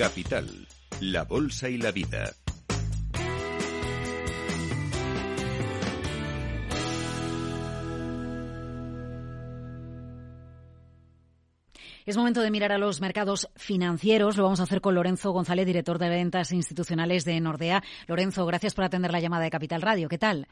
Capital, la Bolsa y la Vida. Es momento de mirar a los mercados financieros. Lo vamos a hacer con Lorenzo González, director de ventas institucionales de Nordea. Lorenzo, gracias por atender la llamada de Capital Radio. ¿Qué tal?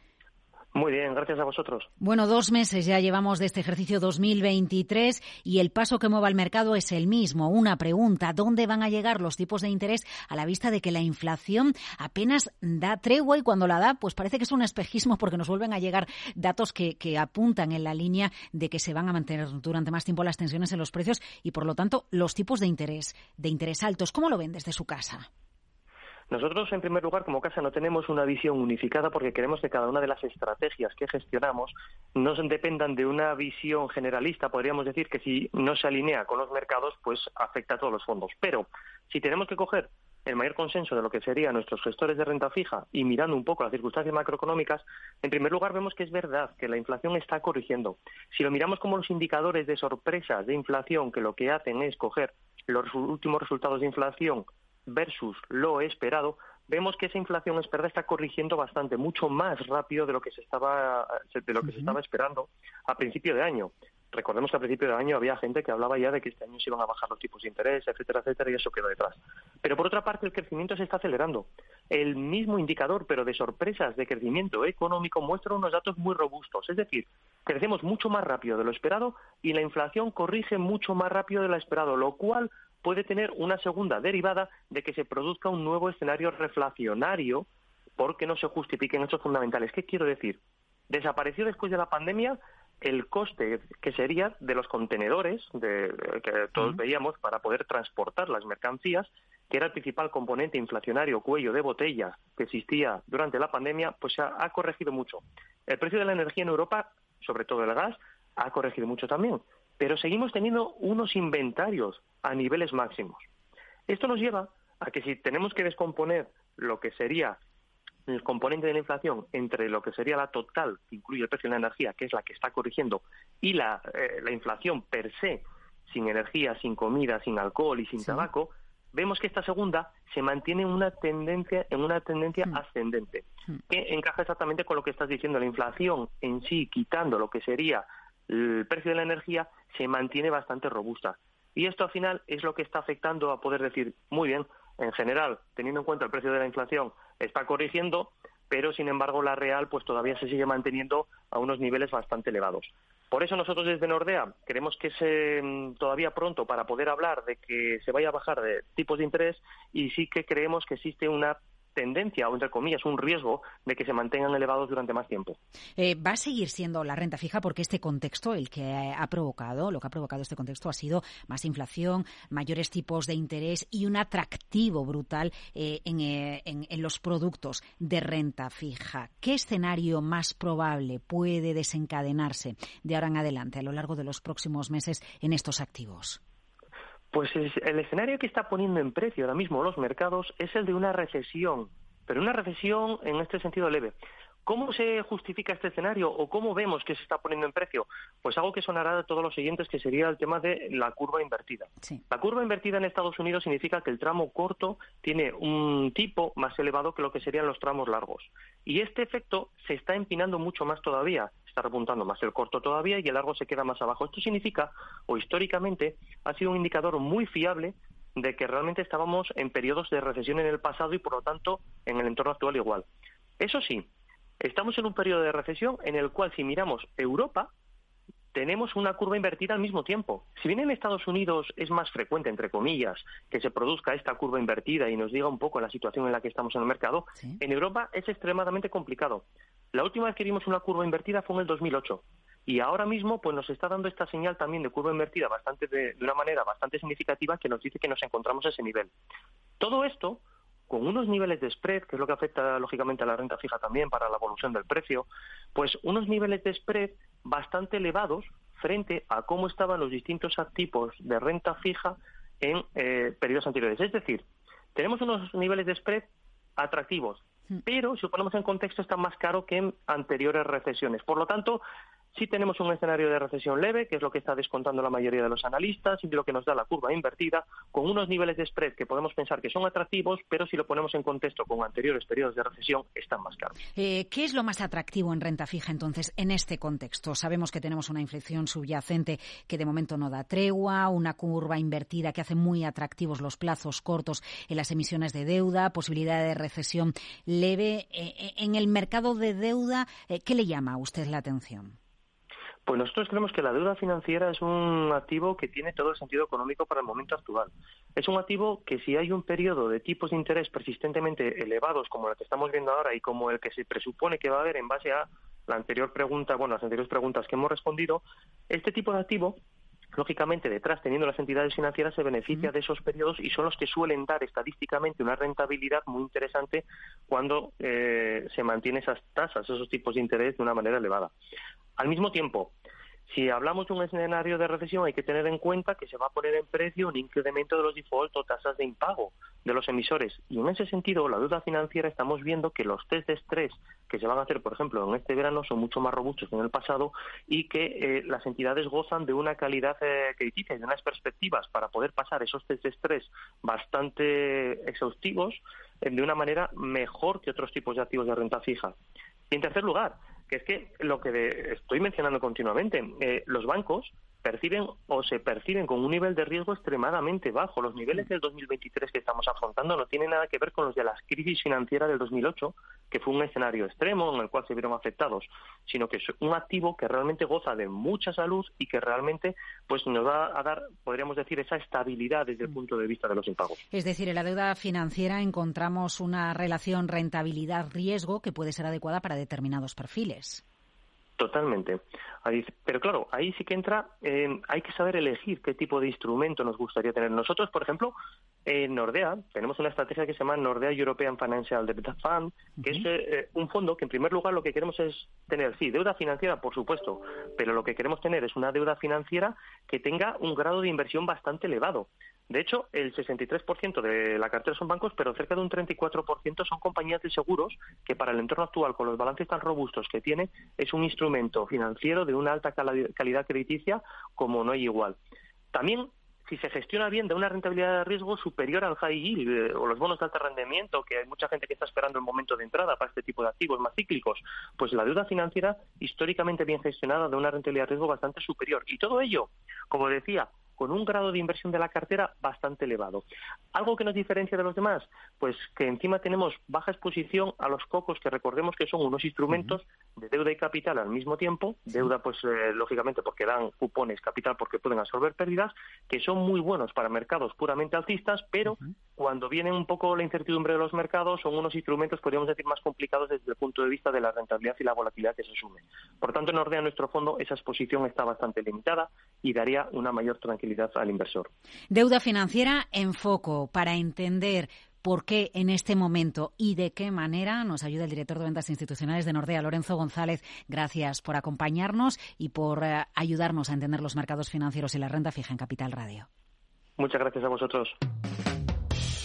Muy bien, gracias a vosotros. Bueno, dos meses ya llevamos de este ejercicio 2023 y el paso que mueva el mercado es el mismo. Una pregunta, ¿dónde van a llegar los tipos de interés a la vista de que la inflación apenas da tregua y cuando la da, pues parece que es un espejismo porque nos vuelven a llegar datos que, que apuntan en la línea de que se van a mantener durante más tiempo las tensiones en los precios y, por lo tanto, los tipos de interés, de interés altos. ¿Cómo lo ven desde su casa? Nosotros, en primer lugar, como casa, no tenemos una visión unificada porque queremos que cada una de las estrategias que gestionamos no dependan de una visión generalista. Podríamos decir que si no se alinea con los mercados, pues afecta a todos los fondos. Pero si tenemos que coger el mayor consenso de lo que serían nuestros gestores de renta fija y mirando un poco las circunstancias macroeconómicas, en primer lugar vemos que es verdad que la inflación está corrigiendo. Si lo miramos como los indicadores de sorpresas de inflación que lo que hacen es coger los últimos resultados de inflación versus lo esperado, vemos que esa inflación esperada está corrigiendo bastante, mucho más rápido de lo que se estaba, de lo que se estaba esperando a principio de año. Recordemos que a principio de año había gente que hablaba ya de que este año se iban a bajar los tipos de interés, etcétera, etcétera, y eso quedó detrás. Pero por otra parte, el crecimiento se está acelerando. El mismo indicador, pero de sorpresas de crecimiento económico, muestra unos datos muy robustos. Es decir, crecemos mucho más rápido de lo esperado y la inflación corrige mucho más rápido de lo esperado, lo cual puede tener una segunda derivada de que se produzca un nuevo escenario reflacionario porque no se justifiquen hechos fundamentales. ¿Qué quiero decir? Desapareció después de la pandemia el coste que sería de los contenedores de, que todos veíamos para poder transportar las mercancías, que era el principal componente inflacionario cuello de botella que existía durante la pandemia, pues ha, ha corregido mucho. El precio de la energía en Europa, sobre todo el gas, ha corregido mucho también pero seguimos teniendo unos inventarios a niveles máximos. Esto nos lleva a que si tenemos que descomponer lo que sería el componente de la inflación entre lo que sería la total, que incluye el precio de la energía, que es la que está corrigiendo, y la, eh, inflación per se, sin energía, sin comida, sin alcohol y sin tabaco, vemos que esta segunda se mantiene en una tendencia, en una tendencia hmm. ascendente, hmm. que encaja exactamente con lo que estás diciendo. La inflación en sí, quitando lo que sería el precio de la energía, se mantiene bastante robusta. Y esto al final es lo que está afectando a poder decir, muy bien, en general, teniendo en cuenta el precio de la inflación, está corrigiendo, pero sin embargo la real pues todavía se sigue manteniendo a unos niveles bastante elevados. Por eso nosotros desde Nordea creemos que es mm, todavía pronto para poder hablar de que se vaya a bajar de tipos de interés y sí que creemos que existe una tendencia o, entre comillas, un riesgo de que se mantengan elevados durante más tiempo. Eh, ¿Va a seguir siendo la renta fija porque este contexto, el que ha provocado, lo que ha provocado este contexto ha sido más inflación, mayores tipos de interés y un atractivo brutal eh, eh, en, en los productos de renta fija? ¿Qué escenario más probable puede desencadenarse de ahora en adelante a lo largo de los próximos meses en estos activos? Pues el escenario que está poniendo en precio ahora mismo los mercados es el de una recesión, pero una recesión en este sentido leve. ¿Cómo se justifica este escenario o cómo vemos que se está poniendo en precio? Pues algo que sonará de todos los siguientes, que sería el tema de la curva invertida. La curva invertida en Estados Unidos significa que el tramo corto tiene un tipo más elevado que lo que serían los tramos largos. Y este efecto se está empinando mucho más todavía está repuntando más el corto todavía y el largo se queda más abajo. Esto significa, o históricamente, ha sido un indicador muy fiable de que realmente estábamos en periodos de recesión en el pasado y, por lo tanto, en el entorno actual igual. Eso sí, estamos en un periodo de recesión en el cual, si miramos Europa, tenemos una curva invertida al mismo tiempo. Si bien en Estados Unidos es más frecuente, entre comillas, que se produzca esta curva invertida y nos diga un poco la situación en la que estamos en el mercado, en Europa es extremadamente complicado. La última vez que vimos una curva invertida fue en el 2008 y ahora mismo pues nos está dando esta señal también de curva invertida bastante de, una manera bastante significativa que nos dice que nos encontramos a ese nivel. Todo esto con unos niveles de spread, que es lo que afecta lógicamente a la renta fija también para la evolución del precio, pues unos niveles de spread bastante elevados frente a cómo estaban los distintos tipos de renta fija en eh, periodos anteriores. Es decir, tenemos unos niveles de spread atractivos. Pero si lo ponemos en contexto está más caro que en anteriores recesiones. Por lo tanto, Si tenemos un escenario de recesión leve, que es lo que está descontando la mayoría de los analistas, y lo que nos da la curva invertida, con unos niveles de spread que podemos pensar que son atractivos, pero si lo ponemos en contexto con anteriores periodos de recesión, están más caros. Eh, ¿Qué es lo más atractivo en renta fija entonces en este contexto? Sabemos que tenemos una inflexión subyacente que de momento no da tregua, una curva invertida que hace muy atractivos los plazos cortos en las emisiones de deuda, posibilidad de recesión leve. Eh, eh, en el mercado de deuda, ¿qué le llama a usted la atención? Pues nosotros creemos que la deuda financiera es un activo que tiene todo el sentido económico para el momento actual. Es un activo que si hay un periodo de tipos de interés persistentemente elevados como el que estamos viendo ahora y como el que se presupone que va a haber en base a la anterior pregunta, bueno, las anteriores preguntas que hemos respondido, este tipo de activo lógicamente detrás teniendo las entidades financieras se beneficia de esos periodos y son los que suelen dar estadísticamente una rentabilidad muy interesante cuando eh, se mantienen esas tasas, esos tipos de interés de una manera elevada. Al mismo tiempo, si hablamos de un escenario de recesión, hay que tener en cuenta que se va a poner en precio un incremento de los default o tasas de impago de los emisores. Y en ese sentido, la deuda financiera estamos viendo que los test de estrés que se van a hacer, por ejemplo, en este verano son mucho más robustos que en el pasado y que eh, las entidades gozan de una calidad eh, y de unas perspectivas para poder pasar esos test de estrés bastante exhaustivos eh, de una manera mejor que otros tipos de activos de renta fija. Y en tercer lugar, que es que lo que estoy mencionando continuamente, eh, los bancos perciben o se perciben con un nivel de riesgo extremadamente bajo. Los niveles del 2023 que estamos afrontando no tienen nada que ver con los de la crisis financiera del 2008, que fue un escenario extremo en el cual se vieron afectados, sino que es un activo que realmente goza de mucha salud y que realmente pues nos va a dar, podríamos decir, esa estabilidad desde el punto de vista de los impagos. Es decir, en la deuda financiera encontramos una relación rentabilidad-riesgo que puede ser adecuada para determinados perfiles. Totalmente. Pero claro, ahí sí que entra, eh, hay que saber elegir qué tipo de instrumento nos gustaría tener. Nosotros, por ejemplo, en Nordea tenemos una estrategia que se llama Nordea European Financial Debt Fund, que es eh, un fondo que en primer lugar lo que queremos es tener, sí, deuda financiera, por supuesto, pero lo que queremos tener es una deuda financiera que tenga un grado de inversión bastante elevado. De hecho, el 63% de la cartera son bancos, pero cerca de un 34% son compañías de seguros que para el entorno actual, con los balances tan robustos que tiene, es un instrumento financiero de una alta calidad crediticia como no hay igual. También si se gestiona bien, da una rentabilidad de riesgo superior al high yield eh, o los bonos de alto rendimiento, que hay mucha gente que está esperando el momento de entrada para este tipo de activos más cíclicos, pues la deuda financiera históricamente bien gestionada da una rentabilidad de riesgo bastante superior. Y todo ello, como decía, con un grado de inversión de la cartera bastante elevado. ¿Algo que nos diferencia de los demás? Pues que encima tenemos baja exposición a los cocos, que recordemos que son unos instrumentos de deuda y capital al mismo tiempo, deuda pues eh, lógicamente porque dan cupones, capital porque pueden absorber pérdidas, que son muy buenos para mercados puramente alcistas, pero cuando viene un poco la incertidumbre de los mercados, son unos instrumentos, podríamos decir, más complicados desde el punto de vista de la rentabilidad y la volatilidad que se asume. Por tanto, en Ordea, nuestro fondo, esa exposición está bastante limitada y daría una mayor tranquilidad al inversor. Deuda financiera en foco para entender por qué en este momento y de qué manera nos ayuda el director de ventas institucionales de Nordea, Lorenzo González. Gracias por acompañarnos y por eh, ayudarnos a entender los mercados financieros y la renta fija en Capital Radio. Muchas gracias a vosotros.